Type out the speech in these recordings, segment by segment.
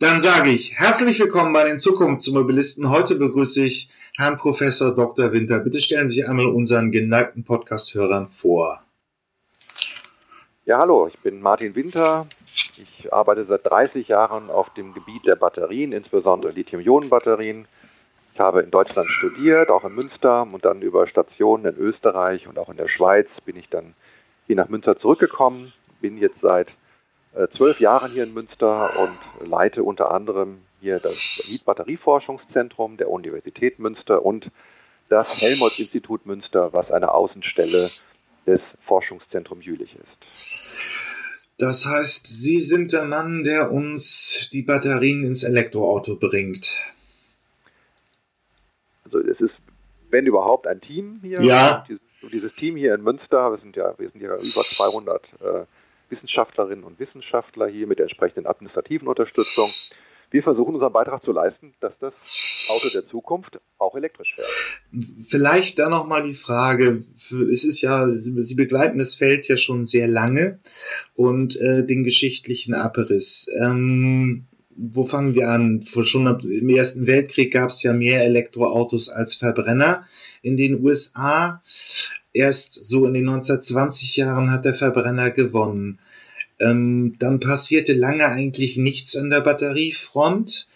Dann sage ich herzlich willkommen bei den Zukunftsmobilisten. Heute begrüße ich Herrn Professor Dr. Winter. Bitte stellen Sie sich einmal unseren geneigten Podcast-Hörern vor. Ja, hallo, ich bin Martin Winter. Ich arbeite seit 30 Jahren auf dem Gebiet der Batterien, insbesondere Lithium-Ionen-Batterien. Ich habe in Deutschland studiert, auch in Münster und dann über Stationen in Österreich und auch in der Schweiz bin ich dann hier nach Münster zurückgekommen. Bin jetzt seit zwölf Jahren hier in Münster und leite unter anderem hier das Lead-Batterieforschungszentrum der Universität Münster und das Helmholtz-Institut Münster, was eine Außenstelle des Forschungszentrums Jülich ist. Das heißt, Sie sind der Mann, der uns die Batterien ins Elektroauto bringt. Also es ist, wenn überhaupt, ein Team hier. Ja. Und dieses, Team hier in Münster, wir sind ja, wir sind ja über 200 äh, Wissenschaftlerinnen und Wissenschaftler hier mit der entsprechenden administrativen Unterstützung. Wir versuchen unseren Beitrag zu leisten, dass das Auto der Zukunft auch elektrisch fährt. Vielleicht dann nochmal die Frage, es ist ja, Sie begleiten das Feld ja schon sehr lange und äh, den geschichtlichen Abriss. Ähm, wo fangen wir an? Schon im Ersten Weltkrieg gab es ja mehr Elektroautos als Verbrenner in den USA. Erst so in den 1920 Jahren hat der Verbrenner gewonnen. Ähm, dann passierte lange eigentlich nichts an der Batteriefront.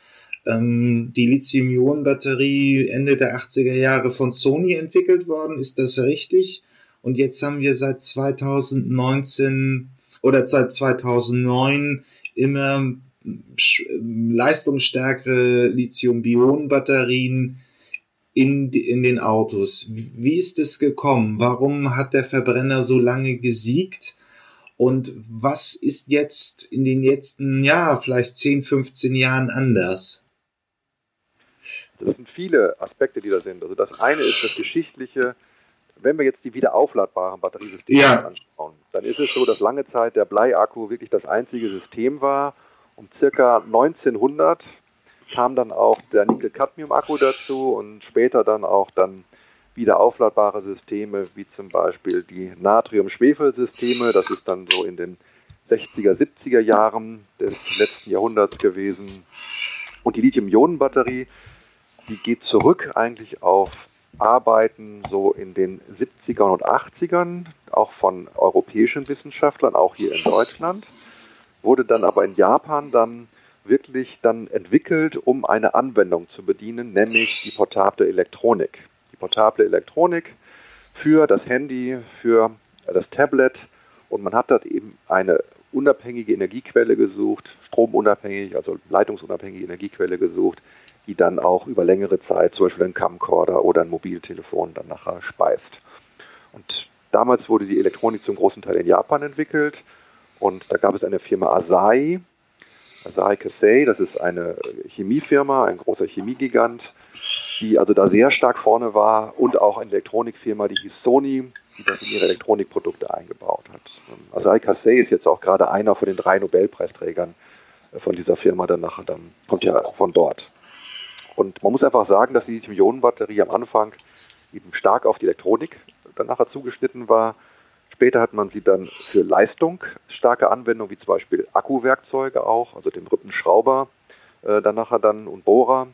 Ähm, die Lithium-Ionen-Batterie Ende der 80er Jahre von Sony entwickelt worden, ist das richtig? Und jetzt haben wir seit 2019 oder seit 2009 immer leistungsstärkere Lithium-Ionen-Batterien in, in den Autos. Wie ist es gekommen? Warum hat der Verbrenner so lange gesiegt? Und was ist jetzt in den letzten, ja, vielleicht 10, 15 Jahren anders? Das sind viele Aspekte, die da sind. Also das eine ist das Geschichtliche. Wenn wir jetzt die wiederaufladbaren Batteriesysteme ja. anschauen, dann ist es so, dass lange Zeit der Bleiakku wirklich das einzige System war. Um circa 1900 kam dann auch der Nickel-Cadmium-Akku dazu und später dann auch dann wieder aufladbare Systeme, wie zum Beispiel die Natrium-Schwefel-Systeme. Das ist dann so in den 60er, 70er Jahren des letzten Jahrhunderts gewesen. Und die Lithium-Ionen-Batterie, die geht zurück eigentlich auf Arbeiten so in den 70ern und 80ern, auch von europäischen Wissenschaftlern, auch hier in Deutschland, wurde dann aber in Japan dann wirklich dann entwickelt, um eine Anwendung zu bedienen, nämlich die portable Elektronik portable Elektronik für das Handy, für das Tablet. Und man hat dort eben eine unabhängige Energiequelle gesucht, stromunabhängig, also leitungsunabhängige Energiequelle gesucht, die dann auch über längere Zeit zum Beispiel ein Camcorder oder ein Mobiltelefon dann nachher speist. Und damals wurde die Elektronik zum großen Teil in Japan entwickelt. Und da gab es eine Firma Asahi, Asahi Kasei, das ist eine Chemiefirma, ein großer Chemiegigant, die also da sehr stark vorne war und auch eine Elektronikfirma, die hieß Sony, die das in ihre Elektronikprodukte eingebaut hat. Also Alcassay ist jetzt auch gerade einer von den drei Nobelpreisträgern äh, von dieser Firma, dann nachher dann kommt ja von dort. Und man muss einfach sagen, dass die Lithium-Ionen-Batterie am Anfang eben stark auf die Elektronik dann zugeschnitten war. Später hat man sie dann für Leistung starke Anwendungen, wie zum Beispiel Akkuwerkzeuge auch, also den Rippenschrauber, äh, dann dann und Bohrer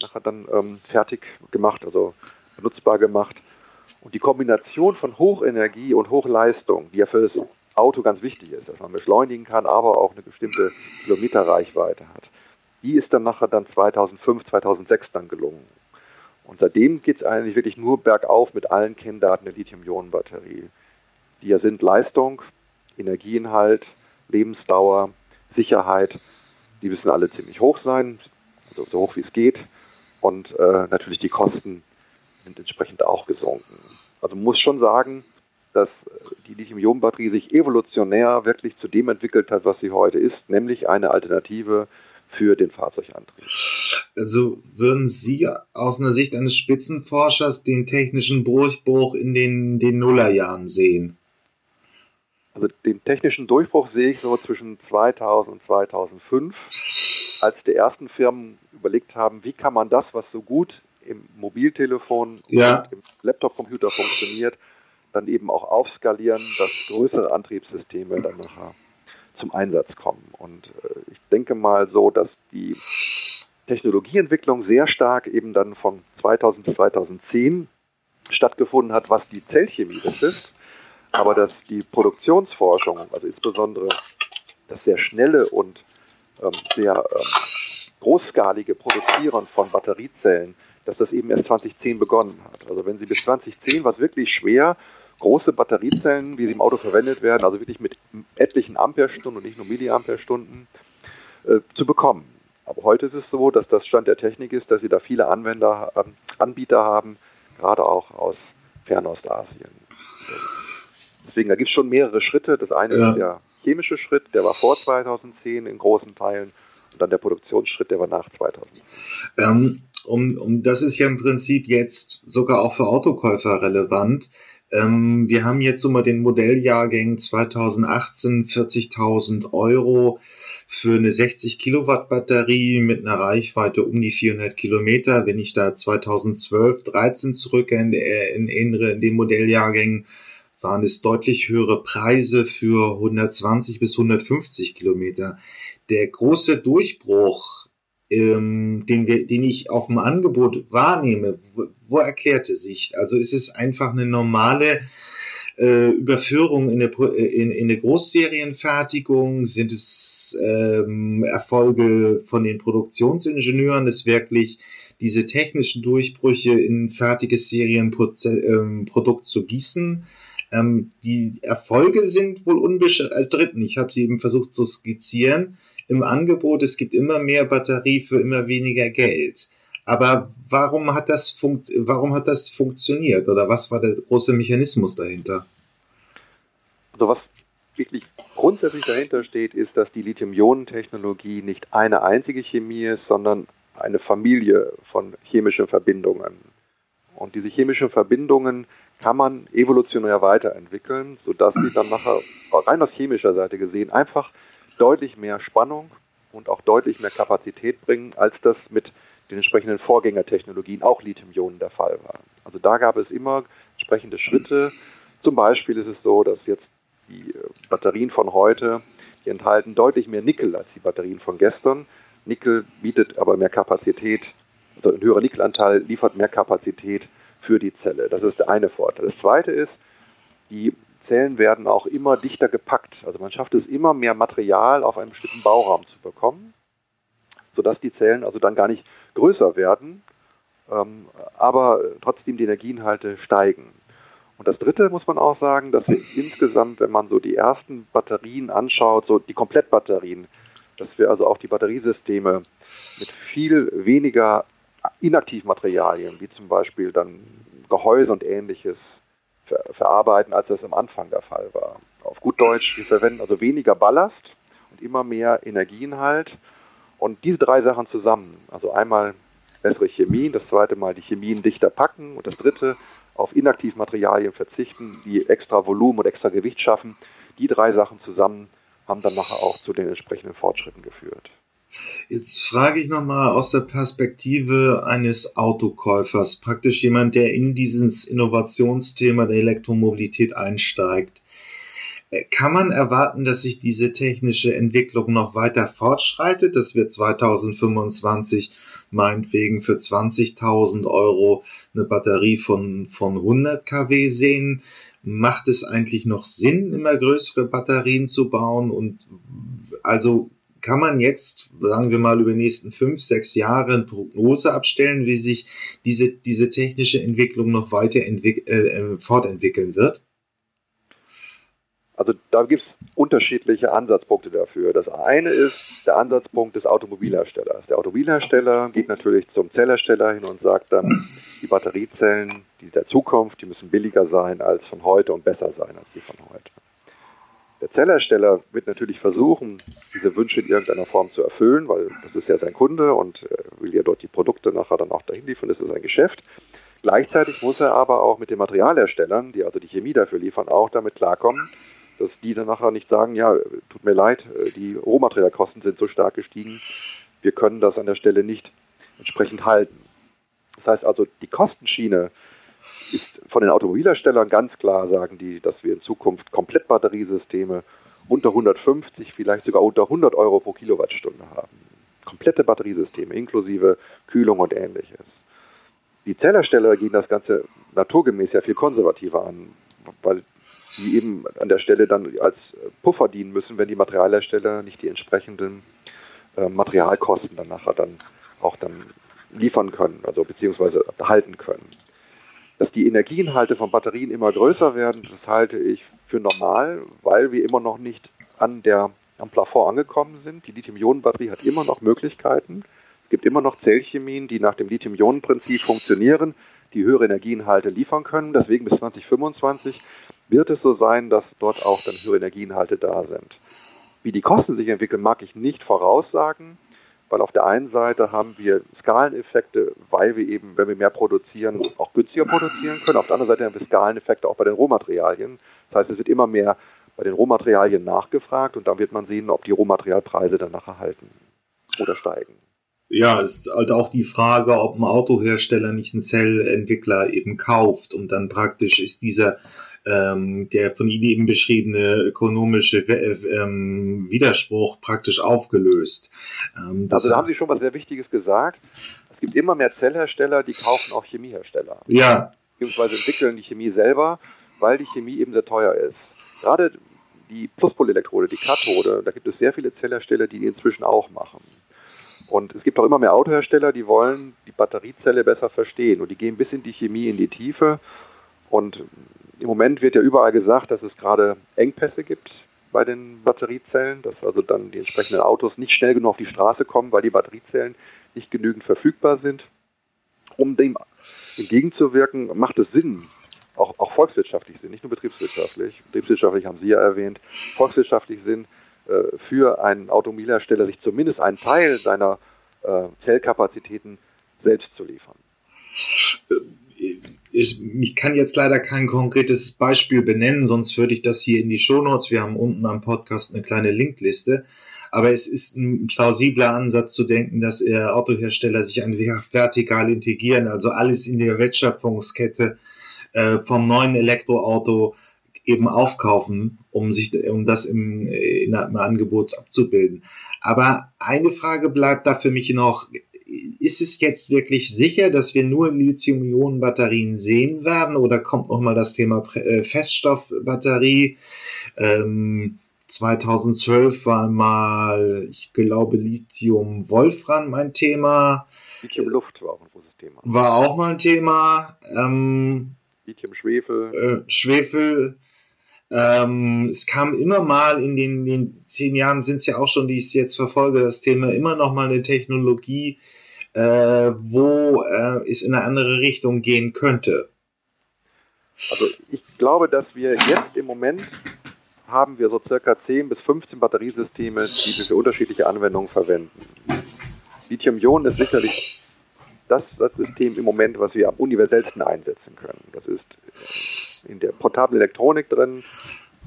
nachher dann ähm, fertig gemacht, also nutzbar gemacht. Und die Kombination von Hochenergie und Hochleistung, die ja für das Auto ganz wichtig ist, dass man beschleunigen kann, aber auch eine bestimmte Kilometerreichweite hat, die ist dann nachher dann 2005, 2006 dann gelungen. Und seitdem geht es eigentlich wirklich nur bergauf mit allen Kenndaten der Lithium-Ionen-Batterie, die ja sind Leistung, Energieinhalt, Lebensdauer, Sicherheit, die müssen alle ziemlich hoch sein, also so hoch wie es geht. Und äh, natürlich die Kosten sind entsprechend auch gesunken. Also man muss schon sagen, dass die Lithium-Ionen-Batterie sich evolutionär wirklich zu dem entwickelt hat, was sie heute ist, nämlich eine Alternative für den Fahrzeugantrieb. Also würden Sie aus einer Sicht eines Spitzenforschers den technischen Durchbruch in den, den Nullerjahren sehen? Also den technischen Durchbruch sehe ich so zwischen 2000 und 2005 als die ersten Firmen überlegt haben, wie kann man das, was so gut im Mobiltelefon ja. und im Laptopcomputer funktioniert, dann eben auch aufskalieren, dass größere Antriebssysteme dann nachher zum Einsatz kommen. Und äh, ich denke mal so, dass die Technologieentwicklung sehr stark eben dann von 2000 bis 2010 stattgefunden hat, was die Zellchemie betrifft, aber dass die Produktionsforschung, also insbesondere das sehr schnelle und ähm, sehr ähm, großskalige Produzieren von Batteriezellen, dass das eben erst 2010 begonnen hat. Also wenn Sie bis 2010 war es wirklich schwer, große Batteriezellen, wie sie im Auto verwendet werden, also wirklich mit etlichen Amperestunden und nicht nur Milliamperestunden, äh, zu bekommen. Aber heute ist es so, dass das Stand der Technik ist, dass Sie da viele Anwender, äh, Anbieter haben, gerade auch aus Fernostasien. Deswegen, da gibt es schon mehrere Schritte. Das eine ja. ist der chemische Schritt, der war vor 2010 in großen Teilen und dann der Produktionsschritt, der war nach 2010. Ähm, um, um, das ist ja im Prinzip jetzt sogar auch für Autokäufer relevant. Ähm, wir haben jetzt so mal den Modelljahrgängen 2018 40.000 Euro für eine 60 Kilowatt Batterie mit einer Reichweite um die 400 Kilometer. Wenn ich da 2012, 13 zurück in, in, in, in den Modelljahrgängen waren es deutlich höhere Preise für 120 bis 150 Kilometer. Der große Durchbruch, ähm, den, wir, den ich auf dem Angebot wahrnehme, wo, wo erklärte sich? Also ist es einfach eine normale äh, Überführung in eine, in, in eine Großserienfertigung? Sind es ähm, Erfolge von den Produktionsingenieuren, das wirklich diese technischen Durchbrüche in fertiges Serienprodukt ähm, zu gießen? Ähm, die Erfolge sind wohl unbestritten. Ich habe sie eben versucht zu skizzieren. Im Angebot, es gibt immer mehr Batterie für immer weniger Geld. Aber warum hat das funkt warum hat das funktioniert oder was war der große Mechanismus dahinter? Also was wirklich grundsätzlich dahinter steht, ist, dass die Lithium-Ionen-Technologie nicht eine einzige Chemie ist, sondern eine Familie von chemischen Verbindungen. Und diese chemischen Verbindungen kann man evolutionär weiterentwickeln, sodass sie dann nachher rein aus chemischer Seite gesehen einfach deutlich mehr Spannung und auch deutlich mehr Kapazität bringen, als das mit den entsprechenden Vorgängertechnologien, auch Lithium-Ionen, der Fall war. Also da gab es immer entsprechende Schritte. Zum Beispiel ist es so, dass jetzt die äh, Batterien von heute, die enthalten deutlich mehr Nickel als die Batterien von gestern. Nickel bietet aber mehr Kapazität, also ein höherer Nickelanteil liefert mehr Kapazität für die Zelle. Das ist der eine Vorteil. Das zweite ist, die Zellen werden auch immer dichter gepackt. Also man schafft es immer mehr Material auf einem bestimmten Bauraum zu bekommen, sodass die Zellen also dann gar nicht größer werden, ähm, aber trotzdem die Energieinhalte steigen. Und das Dritte muss man auch sagen, dass wir insgesamt, wenn man so die ersten Batterien anschaut, so die Komplettbatterien, dass wir also auch die Batteriesysteme mit viel weniger Inaktivmaterialien, wie zum Beispiel dann Gehäuse und ähnliches, ver verarbeiten, als das am Anfang der Fall war. Auf gut Deutsch, wir verwenden also weniger Ballast und immer mehr Energieinhalt. Und diese drei Sachen zusammen, also einmal bessere Chemie, das zweite Mal die Chemien dichter packen und das dritte auf Inaktivmaterialien verzichten, die extra Volumen und extra Gewicht schaffen. Die drei Sachen zusammen haben dann nachher auch zu den entsprechenden Fortschritten geführt. Jetzt frage ich nochmal aus der Perspektive eines Autokäufers, praktisch jemand, der in dieses Innovationsthema der Elektromobilität einsteigt. Äh, kann man erwarten, dass sich diese technische Entwicklung noch weiter fortschreitet, dass wir 2025 meinetwegen für 20.000 Euro eine Batterie von, von 100 kW sehen? Macht es eigentlich noch Sinn, immer größere Batterien zu bauen? Und also kann man jetzt, sagen wir mal, über die nächsten fünf, sechs Jahre eine Prognose abstellen, wie sich diese, diese technische Entwicklung noch weiter äh, äh, fortentwickeln wird? Also da gibt es unterschiedliche Ansatzpunkte dafür. Das eine ist der Ansatzpunkt des Automobilherstellers. Der Automobilhersteller geht natürlich zum Zellhersteller hin und sagt dann, die Batteriezellen, die der Zukunft, die müssen billiger sein als von heute und besser sein als die von heute. Der Zellhersteller wird natürlich versuchen, diese Wünsche in irgendeiner Form zu erfüllen, weil das ist ja sein Kunde und äh, will ja dort die Produkte nachher dann auch dahin liefern, das ist sein Geschäft. Gleichzeitig muss er aber auch mit den Materialherstellern, die also die Chemie dafür liefern, auch damit klarkommen, dass die dann nachher nicht sagen, ja, tut mir leid, äh, die Rohmaterialkosten sind so stark gestiegen, wir können das an der Stelle nicht entsprechend halten. Das heißt also, die Kostenschiene ist von den Automobilherstellern ganz klar, sagen die, dass wir in Zukunft komplett Batteriesysteme unter 150, vielleicht sogar unter 100 Euro pro Kilowattstunde haben. Komplette Batteriesysteme inklusive Kühlung und ähnliches. Die Zellhersteller gehen das Ganze naturgemäß ja viel konservativer an, weil die eben an der Stelle dann als Puffer dienen müssen, wenn die Materialhersteller nicht die entsprechenden äh, Materialkosten dann nachher dann auch dann liefern können, also beziehungsweise halten können. Dass die Energieinhalte von Batterien immer größer werden, das halte ich für normal, weil wir immer noch nicht an der, am Plafond angekommen sind. Die Lithium-Ionen-Batterie hat immer noch Möglichkeiten. Es gibt immer noch Zellchemien, die nach dem Lithium-Ionen-Prinzip funktionieren, die höhere Energieinhalte liefern können. Deswegen bis 2025 wird es so sein, dass dort auch dann höhere Energieinhalte da sind. Wie die Kosten sich entwickeln, mag ich nicht voraussagen, weil auf der einen Seite haben wir Skaleneffekte, weil wir eben, wenn wir mehr produzieren, auch günstiger produzieren können. Auf der anderen Seite haben wir Skaleneffekte auch bei den Rohmaterialien. Das heißt, es wird immer mehr bei den Rohmaterialien nachgefragt und dann wird man sehen, ob die Rohmaterialpreise danach erhalten oder steigen. Ja, ist halt auch die Frage, ob ein Autohersteller nicht einen Zellentwickler eben kauft und dann praktisch ist dieser ähm, der von Ihnen eben beschriebene ökonomische ähm, Widerspruch praktisch aufgelöst. Ähm, also da haben Sie schon was sehr Wichtiges gesagt. Es gibt immer mehr Zellhersteller, die kaufen auch Chemiehersteller. Ja. Beziehungsweise entwickeln die Chemie selber, weil die Chemie eben sehr teuer ist. Gerade die Pluspolelektrode, die Kathode, da gibt es sehr viele Zellhersteller, die die inzwischen auch machen. Und es gibt auch immer mehr Autohersteller, die wollen die Batteriezelle besser verstehen und die gehen bis in die Chemie in die Tiefe. Und im Moment wird ja überall gesagt, dass es gerade Engpässe gibt bei den Batteriezellen, dass also dann die entsprechenden Autos nicht schnell genug auf die Straße kommen, weil die Batteriezellen nicht genügend verfügbar sind. Um dem entgegenzuwirken, macht es Sinn, auch, auch volkswirtschaftlich Sinn, nicht nur betriebswirtschaftlich. Betriebswirtschaftlich haben Sie ja erwähnt, volkswirtschaftlich Sinn, für einen Automobilhersteller, sich zumindest einen Teil seiner äh, Zellkapazitäten selbst zu liefern. Ich, ich, kann jetzt leider kein konkretes Beispiel benennen, sonst würde ich das hier in die Shownotes. Wir haben unten am Podcast eine kleine Linkliste. Aber es ist ein plausibler Ansatz zu denken, dass Autohersteller sich einfach vertikal integrieren, also alles in der Wertschöpfungskette äh, vom neuen Elektroauto eben aufkaufen, um sich, um das im, in einem Angebot abzubilden. Aber eine Frage bleibt da für mich noch. Ist es jetzt wirklich sicher, dass wir nur Lithium-Ionen-Batterien sehen werden oder kommt nochmal das Thema äh, Feststoffbatterie? Ähm, 2012 war mal, ich glaube, Lithium-Wolfram mein Thema. Lithium-Luft war auch ein großes Thema. War auch mal ein Thema. Ähm, Lithium-Schwefel. Äh, Schwefel. Ähm, es kam immer mal in den, den zehn Jahren sind es ja auch schon, die ich jetzt verfolge, das Thema immer noch mal eine Technologie, äh, wo äh, es in eine andere Richtung gehen könnte. Also ich glaube, dass wir jetzt im Moment haben wir so circa 10 bis 15 Batteriesysteme, die wir für unterschiedliche Anwendungen verwenden. Lithium-Ionen ist sicherlich das, das System im Moment, was wir am universellsten einsetzen können. Das ist in der portablen Elektronik drin,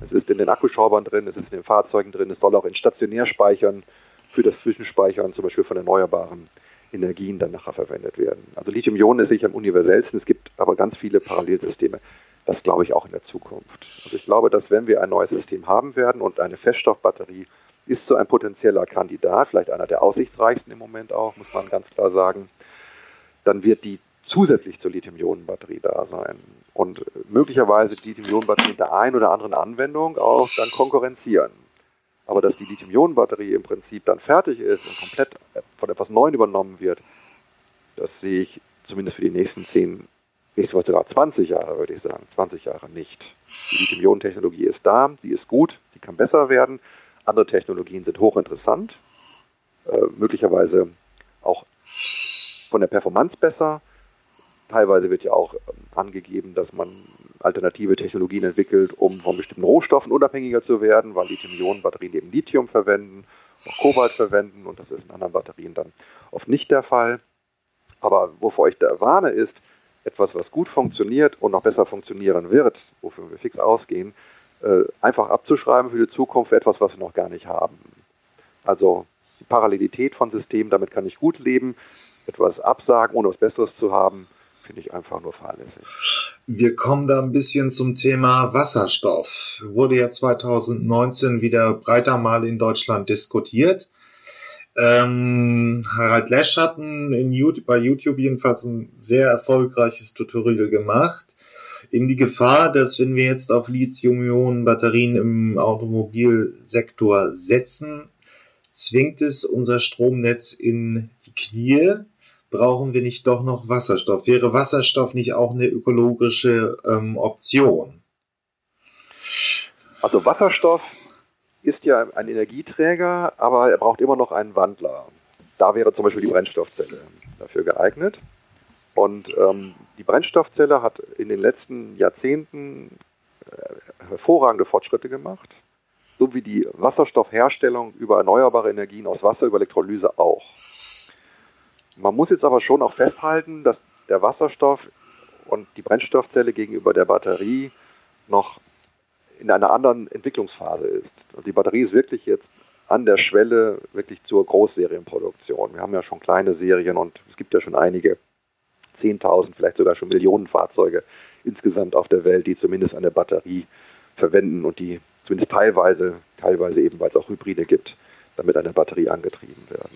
es ist in den Akkuschraubern drin, es ist in den Fahrzeugen drin, es soll auch in Stationärspeichern für das Zwischenspeichern zum Beispiel von erneuerbaren Energien dann nachher verwendet werden. Also Lithium-Ionen ist sicher am universellsten, es gibt aber ganz viele Parallelsysteme. Das glaube ich auch in der Zukunft. Also ich glaube, dass wenn wir ein neues System haben werden und eine Feststoffbatterie ist so ein potenzieller Kandidat, vielleicht einer der aussichtsreichsten im Moment auch, muss man ganz klar sagen, dann wird die zusätzlich zur Lithium-Ionen-Batterie da sein und möglicherweise die Lithium-Ionen-Batterie in der einen oder anderen Anwendung auch dann konkurrenzieren. Aber dass die Lithium-Ionen-Batterie im Prinzip dann fertig ist und komplett von etwas Neuem übernommen wird, das sehe ich zumindest für die nächsten zehn, nächste Woche sogar 20 Jahre, würde ich sagen, 20 Jahre nicht. Die Lithium-Ionen-Technologie ist da, die ist gut, die kann besser werden. Andere Technologien sind hochinteressant, äh, möglicherweise auch von der Performance besser, Teilweise wird ja auch ähm, angegeben, dass man alternative Technologien entwickelt, um von bestimmten Rohstoffen unabhängiger zu werden, weil Lithium-Ionen-Batterien eben Lithium verwenden, auch Kobalt verwenden und das ist in anderen Batterien dann oft nicht der Fall. Aber wovor ich da warne, ist, etwas, was gut funktioniert und noch besser funktionieren wird, wofür wir fix ausgehen, äh, einfach abzuschreiben für die Zukunft für etwas, was wir noch gar nicht haben. Also die Parallelität von Systemen, damit kann ich gut leben. Etwas absagen, ohne was Besseres zu haben, finde ich einfach nur fahrlässig. Wir kommen da ein bisschen zum Thema Wasserstoff. Wurde ja 2019 wieder breiter mal in Deutschland diskutiert. Ähm, Harald Lesch hat ein, in YouTube, bei YouTube jedenfalls ein sehr erfolgreiches Tutorial gemacht. In die Gefahr, dass wenn wir jetzt auf Lithium-Ionen-Batterien im Automobilsektor setzen, zwingt es unser Stromnetz in die Knie brauchen wir nicht doch noch Wasserstoff? Wäre Wasserstoff nicht auch eine ökologische ähm, Option? Also Wasserstoff ist ja ein Energieträger, aber er braucht immer noch einen Wandler. Da wäre zum Beispiel die Brennstoffzelle dafür geeignet. Und ähm, die Brennstoffzelle hat in den letzten Jahrzehnten äh, hervorragende Fortschritte gemacht, so wie die Wasserstoffherstellung über erneuerbare Energien aus Wasser, über Elektrolyse auch. Man muss jetzt aber schon auch festhalten, dass der Wasserstoff und die Brennstoffzelle gegenüber der Batterie noch in einer anderen Entwicklungsphase ist. Und die Batterie ist wirklich jetzt an der Schwelle wirklich zur Großserienproduktion. Wir haben ja schon kleine Serien und es gibt ja schon einige 10.000, vielleicht sogar schon Millionen Fahrzeuge insgesamt auf der Welt, die zumindest eine Batterie verwenden und die zumindest teilweise, teilweise eben, weil es auch Hybride gibt, damit eine Batterie angetrieben werden.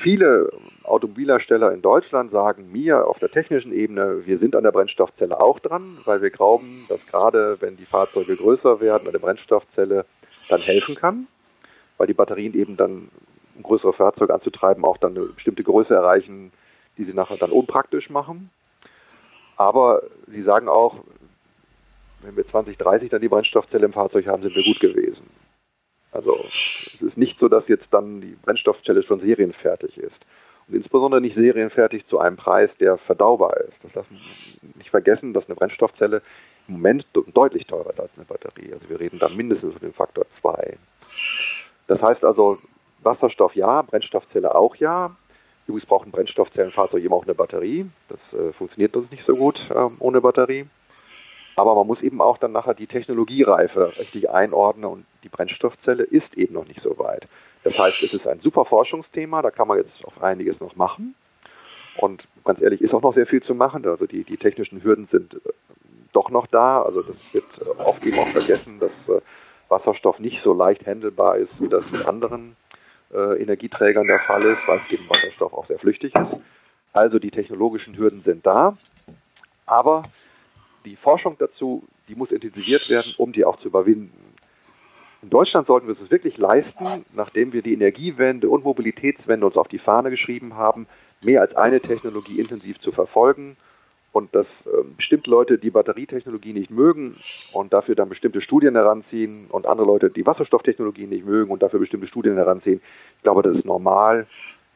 Viele Automobilhersteller in Deutschland sagen mir auf der technischen Ebene, wir sind an der Brennstoffzelle auch dran, weil wir glauben, dass gerade wenn die Fahrzeuge größer werden, eine Brennstoffzelle dann helfen kann, weil die Batterien eben dann, um größere Fahrzeuge anzutreiben, auch dann eine bestimmte Größe erreichen, die sie nachher dann unpraktisch machen. Aber sie sagen auch, wenn wir 2030 dann die Brennstoffzelle im Fahrzeug haben, sind wir gut gewesen. Also es ist nicht dass jetzt dann die Brennstoffzelle schon serienfertig ist. Und insbesondere nicht serienfertig zu einem Preis, der verdaubar ist. Das darf man nicht vergessen, dass eine Brennstoffzelle im Moment deutlich teurer ist als eine Batterie. Also wir reden da mindestens über den Faktor 2. Das heißt also, Wasserstoff ja, Brennstoffzelle auch ja. Übrigens brauchen Brennstoffzellenfahrzeuge eben auch eine Batterie. Das äh, funktioniert uns nicht so gut äh, ohne Batterie. Aber man muss eben auch dann nachher die Technologiereife richtig einordnen und die Brennstoffzelle ist eben noch nicht so weit. Das heißt, es ist ein super Forschungsthema, da kann man jetzt auch einiges noch machen. Und ganz ehrlich, ist auch noch sehr viel zu machen. Also die, die technischen Hürden sind äh, doch noch da. Also das wird äh, oft eben auch vergessen, dass äh, Wasserstoff nicht so leicht handelbar ist, wie das mit anderen äh, Energieträgern der Fall ist, weil eben Wasserstoff auch sehr flüchtig ist. Also die technologischen Hürden sind da. Aber die Forschung dazu, die muss intensiviert werden, um die auch zu überwinden. In Deutschland sollten wir es wirklich leisten, nachdem wir die Energiewende und Mobilitätswende uns auf die Fahne geschrieben haben, mehr als eine Technologie intensiv zu verfolgen und dass äh, bestimmte Leute die Batterietechnologie nicht mögen und dafür dann bestimmte Studien heranziehen und andere Leute die Wasserstofftechnologie nicht mögen und dafür bestimmte Studien heranziehen. Ich glaube, das ist normal.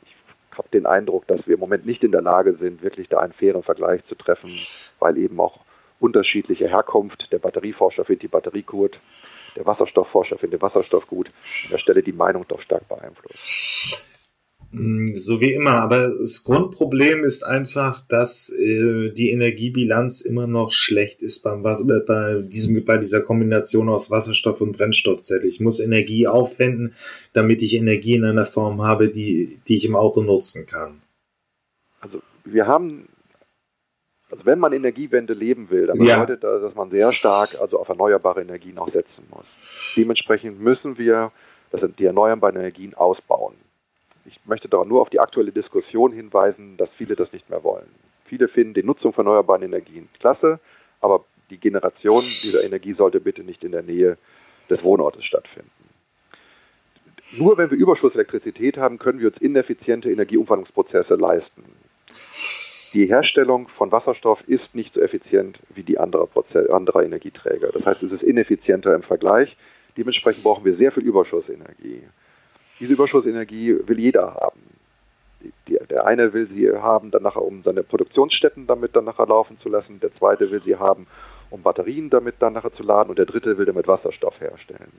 Ich habe den Eindruck, dass wir im Moment nicht in der Lage sind, wirklich da einen fairen Vergleich zu treffen, weil eben auch unterschiedliche Herkunft. Der Batterieforscher findet die Batterie gut, der Wasserstoffforscher findet den Wasserstoff gut. An der Stelle die Meinung doch stark beeinflusst. Mm, so wie immer, aber das Grundproblem ist einfach, dass äh, die Energiebilanz immer noch schlecht ist beim Was äh, bei, diesem, bei dieser Kombination aus Wasserstoff und Brennstoffzelle. Ich muss Energie aufwenden, damit ich Energie in einer Form habe, die, die ich im Auto nutzen kann. Also wir haben also wenn man Energiewende leben will, dann bedeutet das, dass man sehr stark also auf erneuerbare Energien auch setzen muss. Dementsprechend müssen wir das die erneuerbaren Energien ausbauen. Ich möchte da nur auf die aktuelle Diskussion hinweisen, dass viele das nicht mehr wollen. Viele finden die Nutzung von erneuerbaren Energien klasse, aber die Generation dieser Energie sollte bitte nicht in der Nähe des Wohnortes stattfinden. Nur wenn wir Überschusselektrizität haben, können wir uns ineffiziente Energieumwandlungsprozesse leisten die Herstellung von Wasserstoff ist nicht so effizient wie die anderer, Proze Energieträger. Das heißt, es ist ineffizienter im Vergleich. Dementsprechend brauchen wir sehr viel Überschussenergie. Diese Überschussenergie will jeder haben. Die, der eine will sie haben, dann nachher, um seine Produktionsstätten damit dann nachher laufen zu lassen. Der zweite will sie haben, um Batterien damit dann nachher zu laden. Und der dritte will damit Wasserstoff herstellen.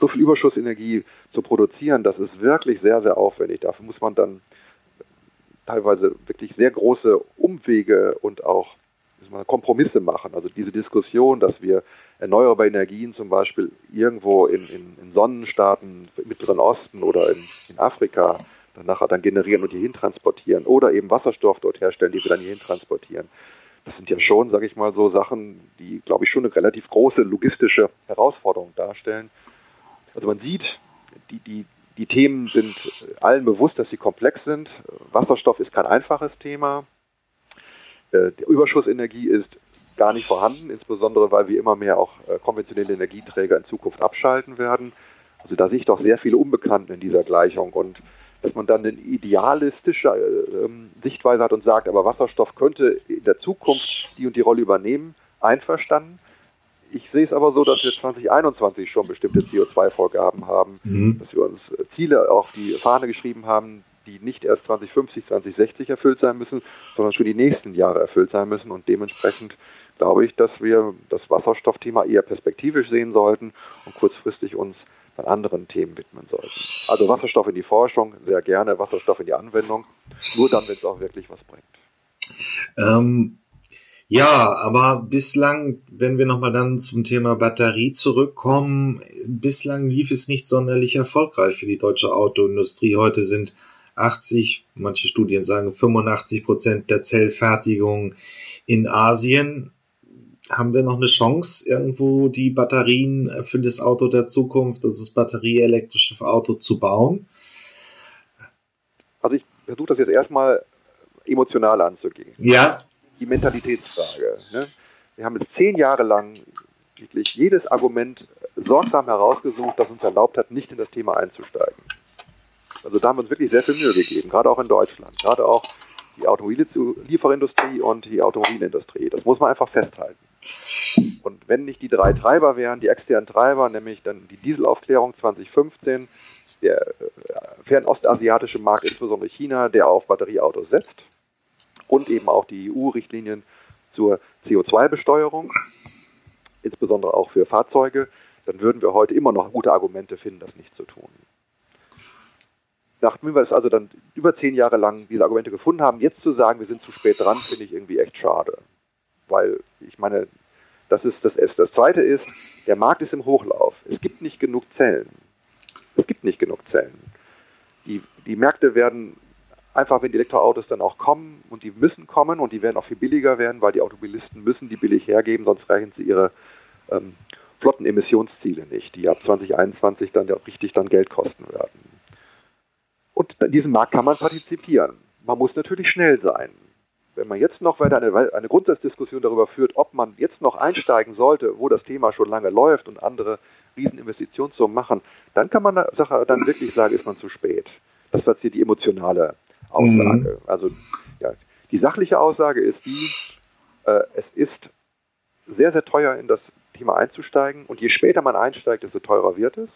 So viel Überschussenergie zu produzieren, das ist wirklich sehr, sehr aufwendig. Dafür muss man dann teilweise wirklich sehr große Umwege und auch Kompromisse machen. Also diese Diskussion, dass wir erneuerbare Energien zum Beispiel irgendwo in, in, in Sonnenstaaten im Mittleren Osten oder in, in Afrika dann nachher dann generieren und hierhin transportieren oder eben Wasserstoff dort herstellen, die wir dann hierhin transportieren. Das sind ja schon, sage ich mal, so Sachen, die, glaube ich, schon eine relativ große logistische Herausforderung darstellen. Also man sieht, die, die, die Themen sind allen bewusst, dass sie komplex sind. Wasserstoff ist kein einfaches Thema. Äh, die Überschussenergie ist gar nicht vorhanden, insbesondere weil wir immer mehr auch äh, konventionelle Energieträger in Zukunft abschalten werden. Also da sehe ich doch sehr viele Unbekannte in dieser Gleichung und dass man dann eine idealistische äh, ähm, Sichtweise hat und sagt, aber Wasserstoff könnte in der Zukunft die und die Rolle übernehmen, einverstanden. Ich sehe es aber so, dass wir 2021 schon bestimmte CO2-Vorgaben haben, mhm. dass wir uns Ziele auf die Fahne geschrieben haben, die nicht erst 2050, 2060 erfüllt sein müssen, sondern schon die nächsten Jahre erfüllt sein müssen. Und dementsprechend glaube ich, dass wir das Wasserstoffthema eher perspektivisch sehen sollten und kurzfristig uns dann anderen Themen widmen sollten. Also Wasserstoff in die Forschung, sehr gerne, Wasserstoff in die Anwendung, nur dann, wenn es auch wirklich was bringt. Ähm, ja, aber bislang, wenn wir nochmal dann zum Thema Batterie zurückkommen, bislang lief es nicht sonderlich erfolgreich für die deutsche Autoindustrie. Heute sind 80, manche Studien sagen 85 Prozent der Zellfertigung in Asien haben wir noch eine Chance, irgendwo die Batterien für das Auto der Zukunft, also das batterieelektrische Auto zu bauen? Also ich versuche das jetzt erstmal emotional anzugehen. Ja. Die Mentalitätsfrage. Ne? Wir haben jetzt zehn Jahre lang wirklich jedes Argument sorgsam herausgesucht, das uns erlaubt hat, nicht in das Thema einzusteigen. Also da haben wir uns wirklich sehr viel Mühe gegeben, gerade auch in Deutschland, gerade auch die Automobilieferindustrie und die Automobilindustrie. Das muss man einfach festhalten. Und wenn nicht die drei Treiber wären, die externen Treiber, nämlich dann die Dieselaufklärung 2015, der äh, fernostasiatische Markt, insbesondere China, der auf Batterieautos setzt und eben auch die EU-Richtlinien zur CO2-Besteuerung, insbesondere auch für Fahrzeuge, dann würden wir heute immer noch gute Argumente finden, das nicht zu tun. Nachdem wir es also dann über zehn Jahre lang diese Argumente gefunden haben, jetzt zu sagen, wir sind zu spät dran, finde ich irgendwie echt schade weil ich meine, das ist das Erste. Das Zweite ist, der Markt ist im Hochlauf. Es gibt nicht genug Zellen. Es gibt nicht genug Zellen. Die, die Märkte werden einfach, wenn die Elektroautos dann auch kommen und die müssen kommen und die werden auch viel billiger werden, weil die Automobilisten müssen die billig hergeben, sonst reichen sie ihre ähm, flotten Emissionsziele nicht, die ab 2021 dann ja richtig dann Geld kosten werden. Und in diesem Markt kann man partizipieren. Man muss natürlich schnell sein wenn man jetzt noch weiter eine, eine Grundsatzdiskussion darüber führt, ob man jetzt noch einsteigen sollte, wo das Thema schon lange läuft und andere Rieseninvestitionssummen machen, dann kann man Sache dann wirklich sagen, ist man zu spät. Das ist hier die emotionale Aussage. Mhm. Also ja, die sachliche Aussage ist die, äh, es ist sehr, sehr teuer in das Thema einzusteigen und je später man einsteigt, desto teurer wird es.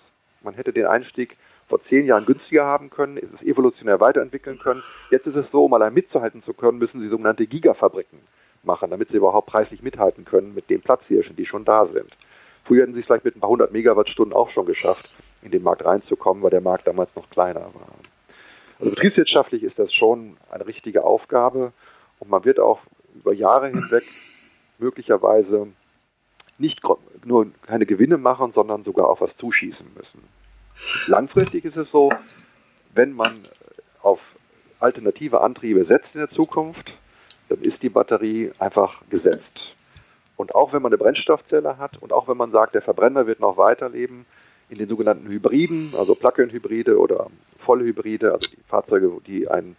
Man hätte den Einstieg vor zehn Jahren günstiger haben können, ist es evolutionär weiterentwickeln können. Jetzt ist es so, um allein mitzuhalten zu können, müssen sie sogenannte Gigafabriken machen, damit sie überhaupt preislich mithalten können mit den Platzhirschen, die schon da sind. Früher hätten sie es vielleicht mit ein paar hundert Megawattstunden auch schon geschafft, in den Markt reinzukommen, weil der Markt damals noch kleiner war. Also betriebswirtschaftlich ist das schon eine richtige Aufgabe und man wird auch über Jahre hinweg möglicherweise nicht nur keine Gewinne machen, sondern sogar auf was zuschießen müssen. Langfristig ist es so, wenn man auf alternative Antriebe setzt in der Zukunft, dann ist die Batterie einfach gesetzt. Und auch wenn man eine Brennstoffzelle hat und auch wenn man sagt, der Verbrenner wird noch weiterleben, in den sogenannten Hybriden, also Plug-in-Hybride oder Vollhybride, also die Fahrzeuge, die ein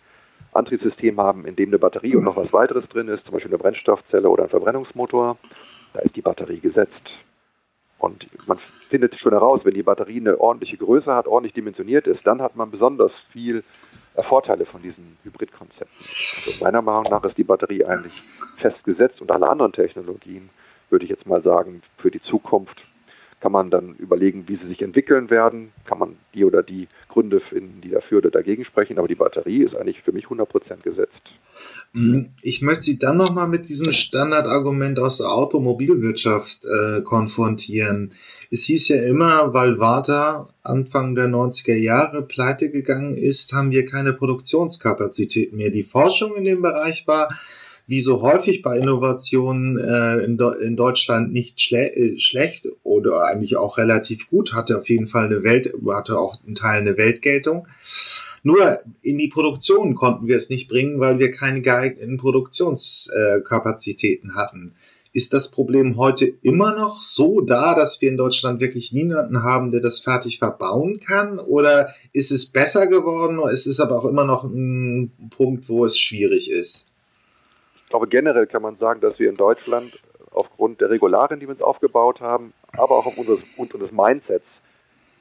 Antriebssystem haben, in dem eine Batterie und noch was weiteres drin ist, zum Beispiel eine Brennstoffzelle oder ein Verbrennungsmotor, da ist die Batterie gesetzt. Und man findet schon heraus, wenn die Batterie eine ordentliche Größe hat, ordentlich dimensioniert ist, dann hat man besonders viel Vorteile von diesen Hybridkonzepten. Also meiner Meinung nach ist die Batterie eigentlich festgesetzt und alle anderen Technologien, würde ich jetzt mal sagen, für die Zukunft kann man dann überlegen, wie sie sich entwickeln werden, kann man die oder die Gründe finden, die dafür oder dagegen sprechen, aber die Batterie ist eigentlich für mich 100% gesetzt. Mhm. Ich möchte Sie dann nochmal mit diesem Standardargument aus der Automobilwirtschaft äh, konfrontieren. Es hieß ja immer, weil Warta Anfang der 90er Jahre pleite gegangen ist, haben wir keine Produktionskapazität mehr. Die Forschung in dem Bereich war, wie so häufig bei Innovationen äh, in, in, Deutschland nicht schle äh, schlecht oder eigentlich auch relativ gut, hatte auf jeden Fall eine Welt, hatte auch einen Teil eine Weltgeltung. Nur in die Produktion konnten wir es nicht bringen, weil wir keine geeigneten Produktionskapazitäten hatten. Ist das Problem heute immer noch so da, dass wir in Deutschland wirklich niemanden haben, der das fertig verbauen kann? Oder ist es besser geworden? Oder ist es aber auch immer noch ein Punkt, wo es schwierig ist? Ich glaube, generell kann man sagen, dass wir in Deutschland aufgrund der Regularien, die wir uns aufgebaut haben, aber auch aufgrund unseres, Mindsets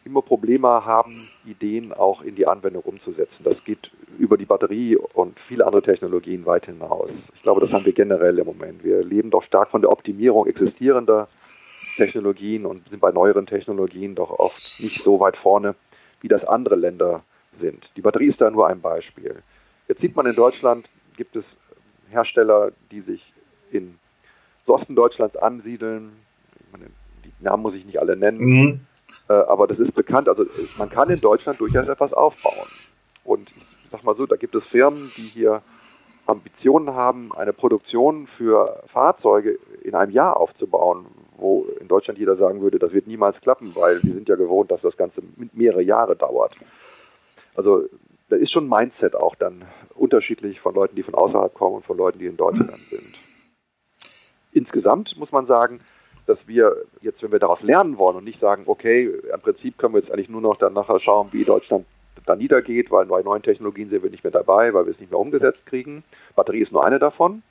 immer Probleme haben, Ideen auch in die Anwendung umzusetzen. Das geht über die Batterie und viele andere Technologien weit hinaus. Ich glaube, das haben wir generell im Moment. Wir leben doch stark von der Optimierung existierender Technologien und sind bei neueren Technologien doch oft nicht so weit vorne, wie das andere Länder sind. Die Batterie ist da nur ein Beispiel. Jetzt sieht man in Deutschland, gibt es Hersteller, die sich in Osten Deutschlands ansiedeln. Meine, die Namen muss ich nicht alle nennen. Mhm. Äh, aber das ist bekannt. Also man kann in Deutschland durchaus etwas aufbauen. Und ich sag mal so, da gibt es Firmen, die hier Ambitionen haben, eine Produktion für Fahrzeuge in einem Jahr aufzubauen, wo in Deutschland jeder sagen würde, das wird niemals klappen, weil wir sind ja gewohnt, dass das Ganze mehrere Jahre dauert. Also da ist schon ein Mindset auch dann unterschiedlich von Leuten, die von außerhalb kommen und von Leuten, die in Deutschland sind. Insgesamt muss man sagen, dass wir jetzt, wenn wir daraus lernen wollen und nicht sagen, okay, im Prinzip können wir jetzt eigentlich nur noch dann nachher schauen, wie Deutschland da niedergeht, weil bei neuen Technologien sind wir nicht mehr dabei, weil wir es nicht mehr umgesetzt kriegen. Batterie ist nur eine davon.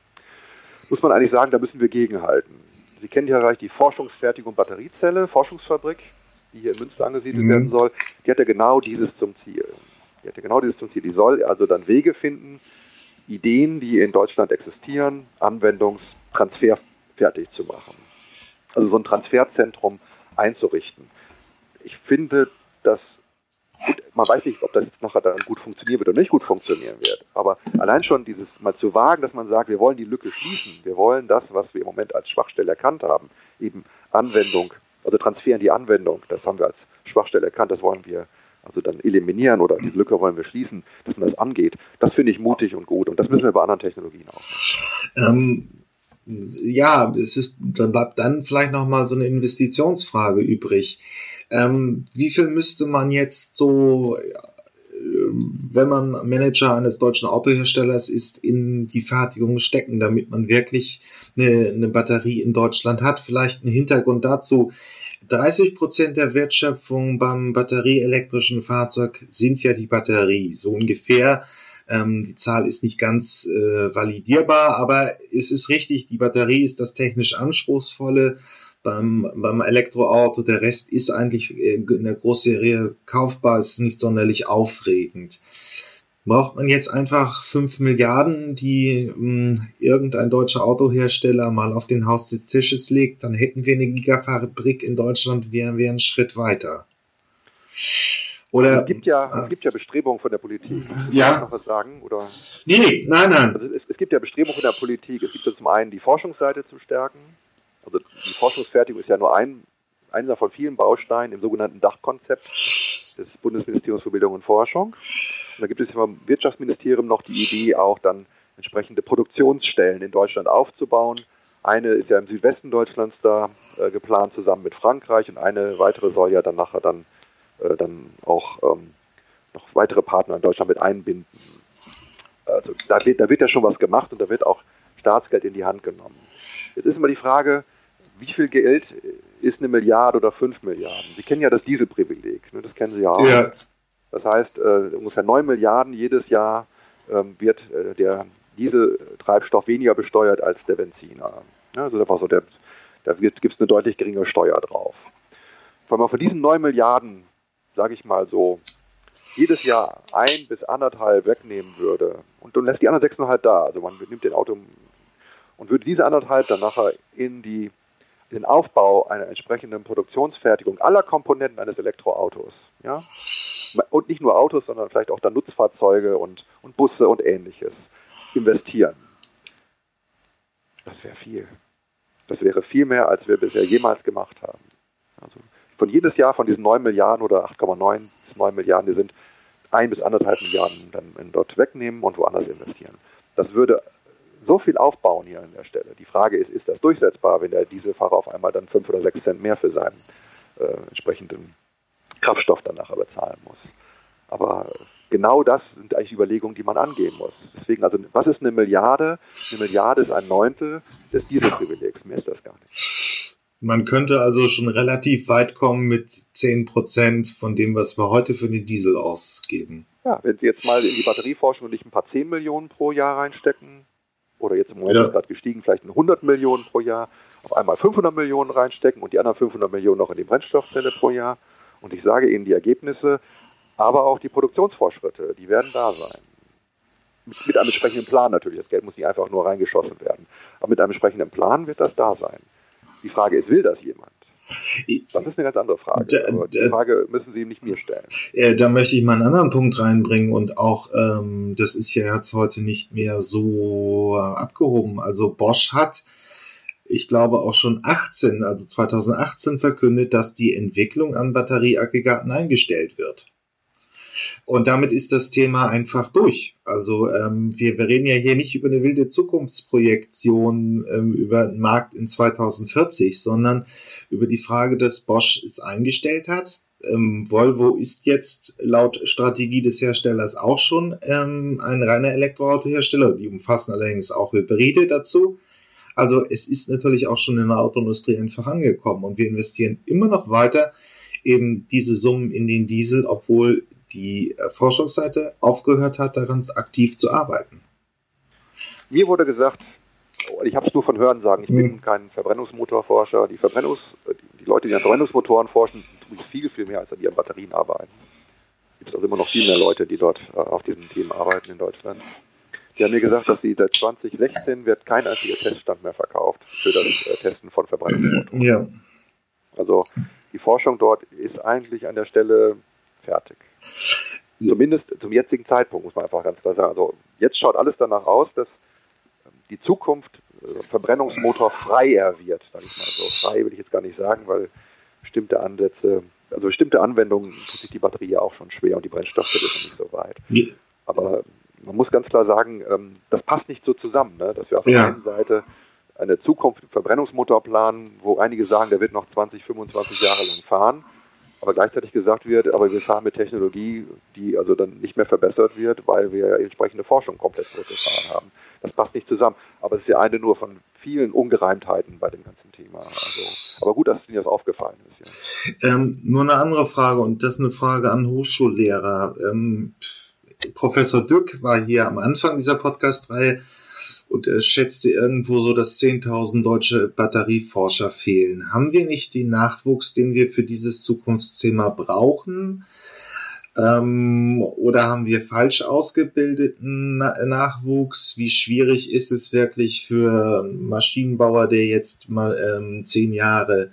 Muss man eigentlich sagen, da müssen wir gegenhalten. Sie kennen ja vielleicht die Forschungsfertigung Batteriezelle, Forschungsfabrik, die hier in Münster angesiedelt mhm. werden soll. Die hat ja genau dieses zum Ziel. Die hat ja genau dieses Ziel. Die soll also dann Wege finden, Ideen, die in Deutschland existieren, anwendungstransferfertig zu machen also so ein Transferzentrum einzurichten. Ich finde, dass gut, man weiß nicht, ob das jetzt nachher dann gut funktionieren wird oder nicht gut funktionieren wird. Aber allein schon dieses mal zu wagen, dass man sagt, wir wollen die Lücke schließen, wir wollen das, was wir im Moment als Schwachstelle erkannt haben, eben Anwendung, also Transfer in die Anwendung, das haben wir als Schwachstelle erkannt, das wollen wir also dann eliminieren oder diese Lücke wollen wir schließen, dass man das angeht. Das finde ich mutig und gut und das müssen wir bei anderen Technologien auch. Ähm, ja, es ist, dann bleibt dann vielleicht noch mal so eine Investitionsfrage übrig. Ähm, wie viel müsste man jetzt so, äh, wenn man Manager eines deutschen Autoherstellers ist, in die Fertigung stecken, damit man wirklich eine, eine Batterie in Deutschland hat? Vielleicht ein Hintergrund dazu. 30 Prozent der Wertschöpfung beim batterieelektrischen Fahrzeug sind ja die Batterie, so ungefähr. Ähm, die Zahl ist nicht ganz äh, validierbar, aber es ist richtig, die Batterie ist das technisch anspruchsvolle beim, beim Elektroauto. Der Rest ist eigentlich äh, in der Großserie kaufbar, ist nicht sonderlich aufregend. Braucht man jetzt einfach fünf Milliarden, die mh, hm, irgendein deutscher Autohersteller mal auf den Haus des Tisches legt, dann hätten wir eine Gigafabrik in Deutschland, wären wir einen Schritt weiter. Oder, es, gibt ja, äh, es gibt ja Bestrebungen von der Politik. Ja. noch was sagen? Oder? Nee, nee, nein, nein. Also es, es, gibt ja Bestrebungen von der Politik. Es gibt ja zum einen die Forschungsseite zu stärken. Also die Forschungsfertigung ist ja nur ein, einer von vielen Bausteinen im sogenannten Dachkonzept des Bundesministeriums für Bildung und Forschung. Und da gibt es ja beim Wirtschaftsministerium noch die Idee, auch dann entsprechende Produktionsstellen in Deutschland aufzubauen. Eine ist ja im Südwesten Deutschlands da äh, geplant, zusammen mit Frankreich, und eine weitere soll ja dann nachher dann äh, dann auch ähm, noch weitere Partner in Deutschland mit einbinden. Also da wird, da wird ja schon was gemacht und da wird auch Staatsgeld in die Hand genommen. Jetzt ist immer die Frage, wie viel Geld ist eine Milliarde oder fünf Milliarden? Sie kennen ja das Dieselprivileg, ne? das kennen Sie ja auch. Ja. Das heißt, äh, ungefähr neun Milliarden jedes Jahr ähm, wird äh, der Dieseltreibstoff weniger besteuert als der Benziner. Also einfach so, der, da gibt es eine deutlich geringere Steuer drauf. Wenn man von diesen neun Milliarden sage ich mal so, jedes Jahr ein bis anderthalb wegnehmen würde und dann lässt die anderen sechseinhalb da, also man nimmt den Auto und würde diese anderthalb dann nachher in die den Aufbau einer entsprechenden Produktionsfertigung aller Komponenten eines Elektroautos, ja, und nicht nur Autos, sondern vielleicht auch dann Nutzfahrzeuge und, und Busse und ähnliches investieren. Das wäre viel. Das wäre viel mehr, als wir bisher jemals gemacht haben. Also von jedes Jahr von diesen 9 Milliarden oder 8,9 bis 9 Milliarden, die sind ein bis anderthalb Milliarden dann dort wegnehmen und woanders investieren. Das würde so viel aufbauen hier an der Stelle. Die Frage ist, ist das durchsetzbar, wenn der Dieselfahrer auf einmal dann 5 oder 6 Cent mehr für seinen äh, entsprechenden Kraftstoff dann nachher bezahlen muss. Aber genau das sind eigentlich Überlegungen, die man angehen muss. Deswegen, also was ist eine Milliarde? Eine Milliarde ist ein Neuntel des Dieselprivilegs. Mehr ist das gar nicht. Man könnte also schon relativ weit kommen mit 10 Prozent von dem, was wir heute für den Diesel ausgeben. Ja, wenn Sie jetzt mal in die Batterieforschung nicht ein paar 10 Millionen pro Jahr reinstecken, oder jetzt im Moment ja. ist gerade gestiegen, vielleicht 100 Millionen pro Jahr, auf einmal 500 Millionen reinstecken und die anderen 500 Millionen noch in die Brennstoffzelle pro Jahr. Und ich sage Ihnen, die Ergebnisse aber auch die Produktionsfortschritte, die werden da sein. Mit, mit einem entsprechenden Plan natürlich. Das Geld muss nicht einfach nur reingeschossen werden. Aber mit einem entsprechenden Plan wird das da sein. Die Frage ist, will das jemand? Das ist eine ganz andere Frage. Da, Aber die Frage müssen Sie nicht mir stellen. Äh, da möchte ich mal einen anderen Punkt reinbringen und auch, ähm, das ist ja jetzt heute nicht mehr so abgehoben. Also Bosch hat, ich glaube auch schon 18, also 2018 verkündet, dass die Entwicklung an Batterieaggregaten eingestellt wird. Und damit ist das Thema einfach durch. Also ähm, wir, wir reden ja hier nicht über eine wilde Zukunftsprojektion ähm, über den Markt in 2040, sondern über die Frage, dass Bosch es eingestellt hat. Ähm, Volvo ist jetzt laut Strategie des Herstellers auch schon ähm, ein reiner Elektroautohersteller. Die umfassen allerdings auch Hybride dazu. Also es ist natürlich auch schon in der Autoindustrie einfach angekommen und wir investieren immer noch weiter eben diese Summen in den Diesel, obwohl die äh, Forschungsseite aufgehört hat, daran aktiv zu arbeiten. Mir wurde gesagt, ich habe es nur von Hören sagen, ich hm. bin kein Verbrennungsmotorforscher. Die, Verbrennungs, die Leute, die an Verbrennungsmotoren forschen, tun viel, viel mehr, als die an Batterien arbeiten. Es gibt also immer noch viel mehr Leute, die dort äh, auf diesen Themen arbeiten in Deutschland. Die haben mir gesagt, dass sie seit 2016 wird kein einziger Teststand mehr verkauft für das äh, Testen von Verbrennungsmotoren. Ja. Also die Forschung dort ist eigentlich an der Stelle fertig. Zumindest zum jetzigen Zeitpunkt, muss man einfach ganz klar sagen. Also jetzt schaut alles danach aus, dass ähm, die Zukunft äh, Verbrennungsmotor freier wird, sag ich mal so. Frei will ich jetzt gar nicht sagen, weil bestimmte Ansätze, also bestimmte Anwendungen tut sich die Batterie ja auch schon schwer und die Brennstoffzelle ist noch nicht so weit. Ja. Aber man muss ganz klar sagen, ähm, das passt nicht so zusammen, ne? dass wir auf der ja. einen Seite eine Zukunft im Verbrennungsmotor planen, wo einige sagen, der wird noch 20, 25 Jahre lang fahren aber gleichzeitig gesagt wird, aber wir fahren mit Technologie, die also dann nicht mehr verbessert wird, weil wir entsprechende Forschung komplett zurückgefahren haben. Das passt nicht zusammen. Aber es ist ja eine nur von vielen Ungereimtheiten bei dem ganzen Thema. Also, aber gut, dass Ihnen das aufgefallen ist. Ja. Ähm, nur eine andere Frage und das ist eine Frage an Hochschullehrer. Ähm, Professor Dück war hier am Anfang dieser Podcast-Reihe und er schätzte irgendwo so, dass 10.000 deutsche Batterieforscher fehlen. Haben wir nicht den Nachwuchs, den wir für dieses Zukunftsthema brauchen? Ähm, oder haben wir falsch ausgebildeten Nachwuchs? Wie schwierig ist es wirklich für einen Maschinenbauer, der jetzt mal ähm, zehn Jahre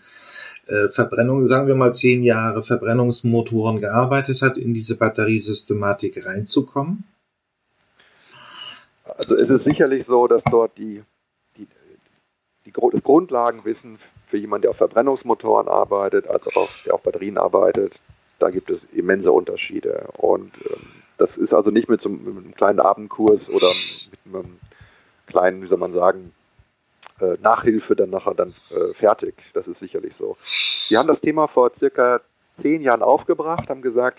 äh, Verbrennung, sagen wir mal zehn Jahre Verbrennungsmotoren gearbeitet hat, in diese Batteriesystematik reinzukommen? Also es ist sicherlich so, dass dort die, die, die, das Grundlagenwissen für jemanden, der auf Verbrennungsmotoren arbeitet, als auch der auf Batterien arbeitet, da gibt es immense Unterschiede. Und ähm, das ist also nicht mit so einem, mit einem, kleinen Abendkurs oder mit einem kleinen, wie soll man sagen, äh, Nachhilfe dann nachher dann äh, fertig. Das ist sicherlich so. Wir haben das Thema vor circa zehn Jahren aufgebracht, haben gesagt,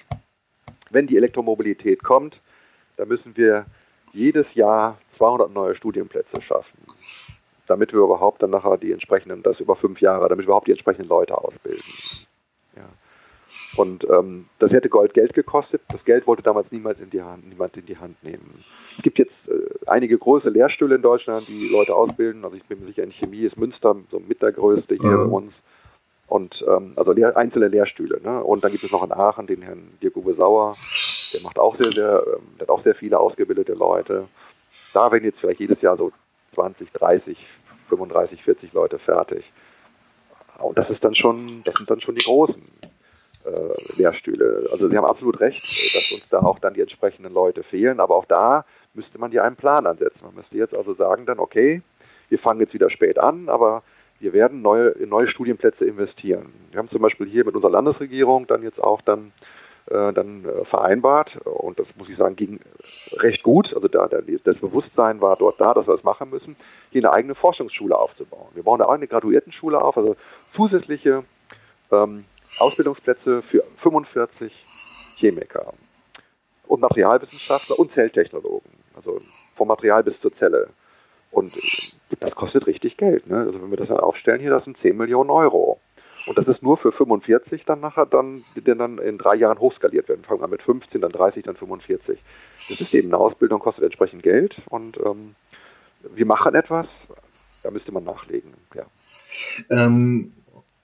wenn die Elektromobilität kommt, dann müssen wir jedes Jahr 200 neue Studienplätze schaffen, damit wir überhaupt dann nachher die entsprechenden, das über fünf Jahre, damit wir überhaupt die entsprechenden Leute ausbilden. Und ähm, das hätte Gold Geld gekostet. Das Geld wollte damals niemand in die Hand, niemand in die Hand nehmen. Es gibt jetzt äh, einige große Lehrstühle in Deutschland, die Leute ausbilden. Also ich bin mir sicher, in Chemie ist Münster so mit der größte hier mhm. bei uns. Und ähm, also Lehr einzelne Lehrstühle. Ne? Und dann gibt es noch in Aachen den Herrn Dirk Uwe Sauer, der macht auch sehr, sehr, ähm, der hat auch sehr viele ausgebildete Leute. Da werden jetzt vielleicht jedes Jahr so 20, 30, 35, 40 Leute fertig. Und das ist dann schon, das sind dann schon die großen äh, Lehrstühle. Also Sie haben absolut recht, dass uns da auch dann die entsprechenden Leute fehlen. Aber auch da müsste man ja einen Plan ansetzen. Man müsste jetzt also sagen dann, okay, wir fangen jetzt wieder spät an, aber wir werden neue, in neue Studienplätze investieren. Wir haben zum Beispiel hier mit unserer Landesregierung dann jetzt auch dann äh, dann äh, vereinbart und das muss ich sagen ging recht gut. Also da, das Bewusstsein war dort da, dass wir das machen müssen, hier eine eigene Forschungsschule aufzubauen. Wir bauen da auch eine Graduiertenschule auf, also zusätzliche ähm, Ausbildungsplätze für 45 Chemiker. und Materialwissenschaftler und Zelltechnologen. Also vom Material bis zur Zelle. Und das kostet richtig Geld. Ne? Also wenn wir das dann aufstellen hier, das sind 10 Millionen Euro. Und das ist nur für 45 dann nachher, dann, die dann in drei Jahren hochskaliert werden. Fangen wir mit 15, dann 30, dann 45. Das ist eben eine Ausbildung, kostet entsprechend Geld und ähm, wir machen etwas, da müsste man nachlegen, ja. Ähm,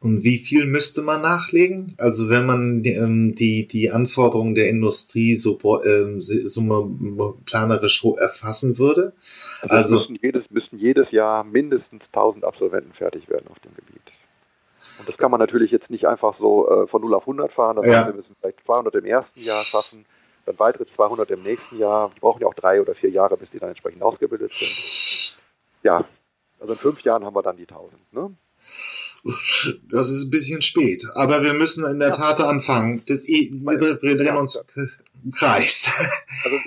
und wie viel müsste man nachlegen? Also wenn man ähm, die, die Anforderungen der Industrie so, ähm, so planerisch erfassen würde? Also, also müssen, jedes, müssen jedes Jahr mindestens 1000 Absolventen fertig werden auf dem Gebiet. Und das kann man natürlich jetzt nicht einfach so äh, von 0 auf 100 fahren. Das ja. heißt, wir müssen vielleicht 200 im ersten Jahr schaffen, dann weitere 200 im nächsten Jahr. Die brauchen ja auch drei oder vier Jahre, bis die dann entsprechend ausgebildet sind. Ja, also in fünf Jahren haben wir dann die 1000. Ne? Das ist ein bisschen spät, aber wir müssen in der ja. Tat anfangen. Das, wir drehen ja. uns im Kreis. Also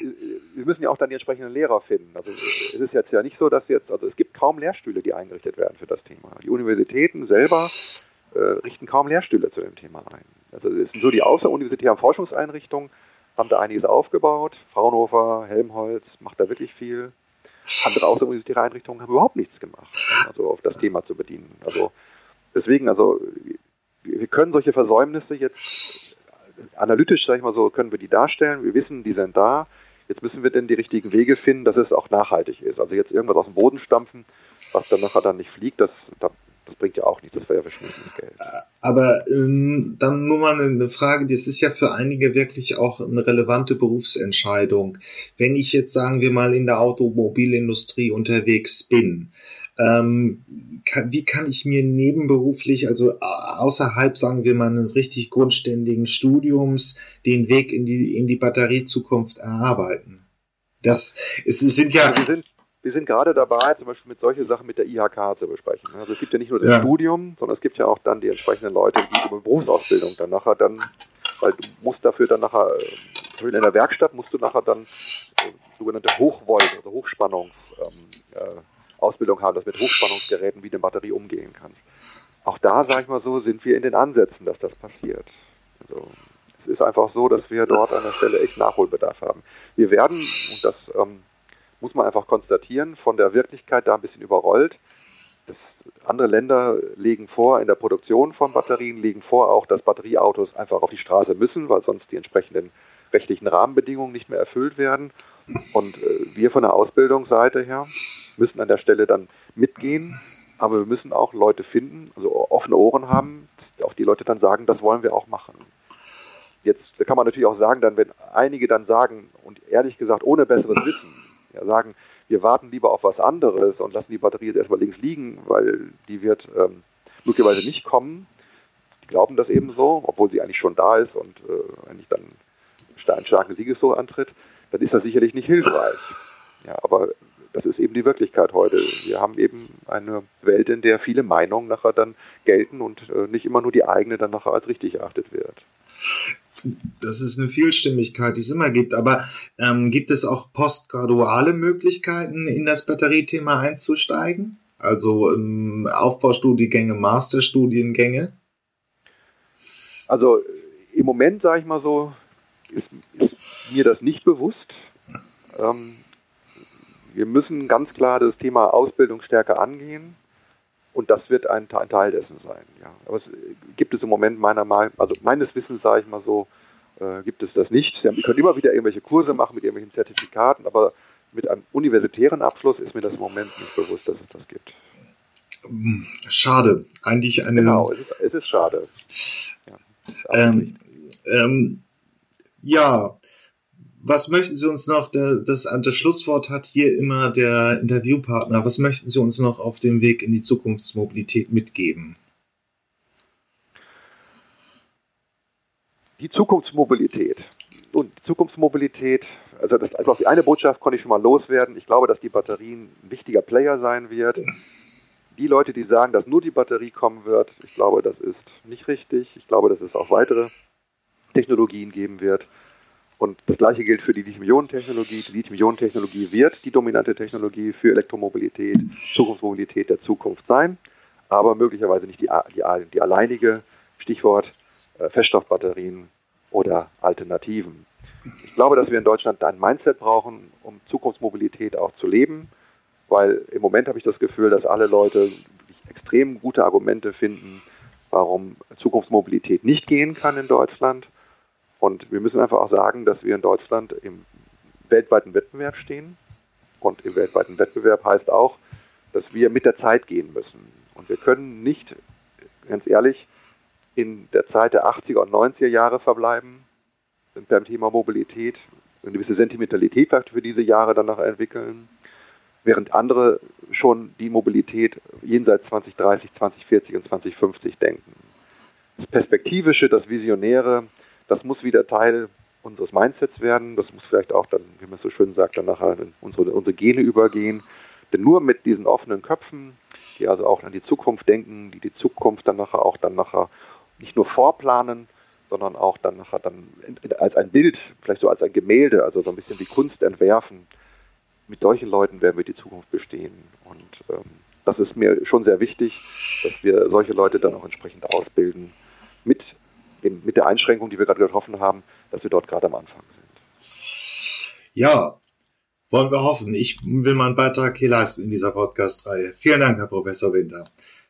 wir müssen ja auch dann die entsprechenden Lehrer finden. Also es ist jetzt ja nicht so, dass jetzt, also es gibt kaum Lehrstühle, die eingerichtet werden für das Thema. Die Universitäten selber äh, richten kaum Lehrstühle zu dem Thema ein. Also es sind so die außeruniversitären Forschungseinrichtungen, haben da einiges aufgebaut. Fraunhofer, Helmholtz macht da wirklich viel. Andere außeruniversitäre Einrichtungen haben überhaupt nichts gemacht, also auf das Thema zu bedienen. Also deswegen, also wir können solche Versäumnisse jetzt analytisch, sag ich mal so, können wir die darstellen. Wir wissen, die sind da. Jetzt müssen wir denn die richtigen Wege finden, dass es auch nachhaltig ist. Also jetzt irgendwas aus dem Boden stampfen, was dann nachher dann nicht fliegt, das, da das bringt ja auch nichts, das wäre ja verschwindendes Geld. Aber ähm, dann nur mal eine Frage, das ist ja für einige wirklich auch eine relevante Berufsentscheidung. Wenn ich jetzt, sagen wir mal, in der Automobilindustrie unterwegs bin, ähm, kann, wie kann ich mir nebenberuflich, also außerhalb, sagen wir mal, eines richtig grundständigen Studiums, den Weg in die, in die Batteriezukunft erarbeiten? Das es sind ja. Wir sind, wir sind gerade dabei, zum Beispiel mit solchen Sachen mit der IHK zu besprechen. Also es gibt ja nicht nur das ja. Studium, sondern es gibt ja auch dann die entsprechenden Leute, die über Berufsausbildung dann nachher dann, weil du musst dafür dann nachher, in der Werkstatt musst du nachher dann äh, sogenannte Hochvolt, also Hochspannungs ähm, äh, Ausbildung haben, dass mit Hochspannungsgeräten wie eine Batterie umgehen kannst. Auch da, sage ich mal so, sind wir in den Ansätzen, dass das passiert. Also es ist einfach so, dass wir dort an der Stelle echt Nachholbedarf haben. Wir werden, und das ähm, muss man einfach konstatieren, von der Wirklichkeit da ein bisschen überrollt. Das, andere Länder legen vor, in der Produktion von Batterien, legen vor auch, dass Batterieautos einfach auf die Straße müssen, weil sonst die entsprechenden rechtlichen Rahmenbedingungen nicht mehr erfüllt werden. Und äh, wir von der Ausbildungsseite her müssen an der Stelle dann mitgehen, aber wir müssen auch Leute finden, also offene Ohren haben, auch die Leute dann sagen, das wollen wir auch machen. Jetzt kann man natürlich auch sagen, dann, wenn einige dann sagen, und ehrlich gesagt ohne besseres Wissen, ja, sagen, wir warten lieber auf was anderes und lassen die Batterie jetzt erstmal links liegen, weil die wird ähm, möglicherweise nicht kommen. Die glauben das eben so, obwohl sie eigentlich schon da ist und äh, eigentlich dann einen starken Siegestor antritt, dann ist das sicherlich nicht hilfreich. Ja, aber das ist eben die Wirklichkeit heute. Wir haben eben eine Welt, in der viele Meinungen nachher dann gelten und äh, nicht immer nur die eigene dann nachher als richtig erachtet wird das ist eine Vielstimmigkeit, die es immer gibt. Aber ähm, gibt es auch postgraduale Möglichkeiten, in das Batteriethema einzusteigen? Also ähm, Aufbaustudiengänge, Masterstudiengänge? Also im Moment, sage ich mal so, ist, ist, mir das nicht bewusst. Ähm, wir müssen ganz klar das Thema Ausbildung stärker angehen. Und das wird ein, ein Teil dessen sein. Ja. Aber es gibt es im Moment meiner Meinung, also meines Wissens sage ich mal so, äh, gibt es das nicht. Sie, haben, Sie können immer wieder irgendwelche Kurse machen mit irgendwelchen Zertifikaten, aber mit einem universitären Abschluss ist mir das im Moment nicht bewusst, dass es das gibt. Schade. Eigentlich eine. Genau, es ist, es ist schade. Ja, ähm, ähm, ja, was möchten Sie uns noch, das, das Schlusswort hat hier immer der Interviewpartner, was möchten Sie uns noch auf dem Weg in die Zukunftsmobilität mitgeben? Die Zukunftsmobilität. Und Zukunftsmobilität, also, das, also die eine Botschaft konnte ich schon mal loswerden. Ich glaube, dass die Batterien ein wichtiger Player sein wird. Die Leute, die sagen, dass nur die Batterie kommen wird, ich glaube, das ist nicht richtig. Ich glaube, dass es auch weitere Technologien geben wird. Und das gleiche gilt für die Lithium-Ionen-Technologie. Die Lithium-Ionen-Technologie wird die dominante Technologie für Elektromobilität, Zukunftsmobilität der Zukunft sein, aber möglicherweise nicht die, die, die alleinige, Stichwort äh, Feststoffbatterien oder Alternativen. Ich glaube, dass wir in Deutschland ein Mindset brauchen, um Zukunftsmobilität auch zu leben, weil im Moment habe ich das Gefühl, dass alle Leute extrem gute Argumente finden, warum Zukunftsmobilität nicht gehen kann in Deutschland. Und wir müssen einfach auch sagen, dass wir in Deutschland im weltweiten Wettbewerb stehen. Und im weltweiten Wettbewerb heißt auch, dass wir mit der Zeit gehen müssen. Und wir können nicht, ganz ehrlich, in der Zeit der 80er und 90er Jahre verbleiben, beim Thema Mobilität, eine gewisse Sentimentalität für diese Jahre danach entwickeln, während andere schon die Mobilität jenseits 2030, 2040 und 2050 denken. Das Perspektivische, das Visionäre, das muss wieder Teil unseres Mindsets werden. Das muss vielleicht auch dann, wie man so schön sagt, dann nachher in unsere, unsere Gene übergehen. Denn nur mit diesen offenen Köpfen, die also auch an die Zukunft denken, die die Zukunft dann nachher auch dann nachher nicht nur vorplanen, sondern auch dann nachher dann als ein Bild, vielleicht so als ein Gemälde, also so ein bisschen wie Kunst entwerfen. Mit solchen Leuten werden wir die Zukunft bestehen. Und ähm, das ist mir schon sehr wichtig, dass wir solche Leute dann auch entsprechend ausbilden, mit, dem, mit der Einschränkung, die wir gerade getroffen haben, dass wir dort gerade am Anfang sind. Ja, wollen wir hoffen. Ich will meinen Beitrag hier leisten in dieser Podcast-Reihe. Vielen Dank, Herr Professor Winter.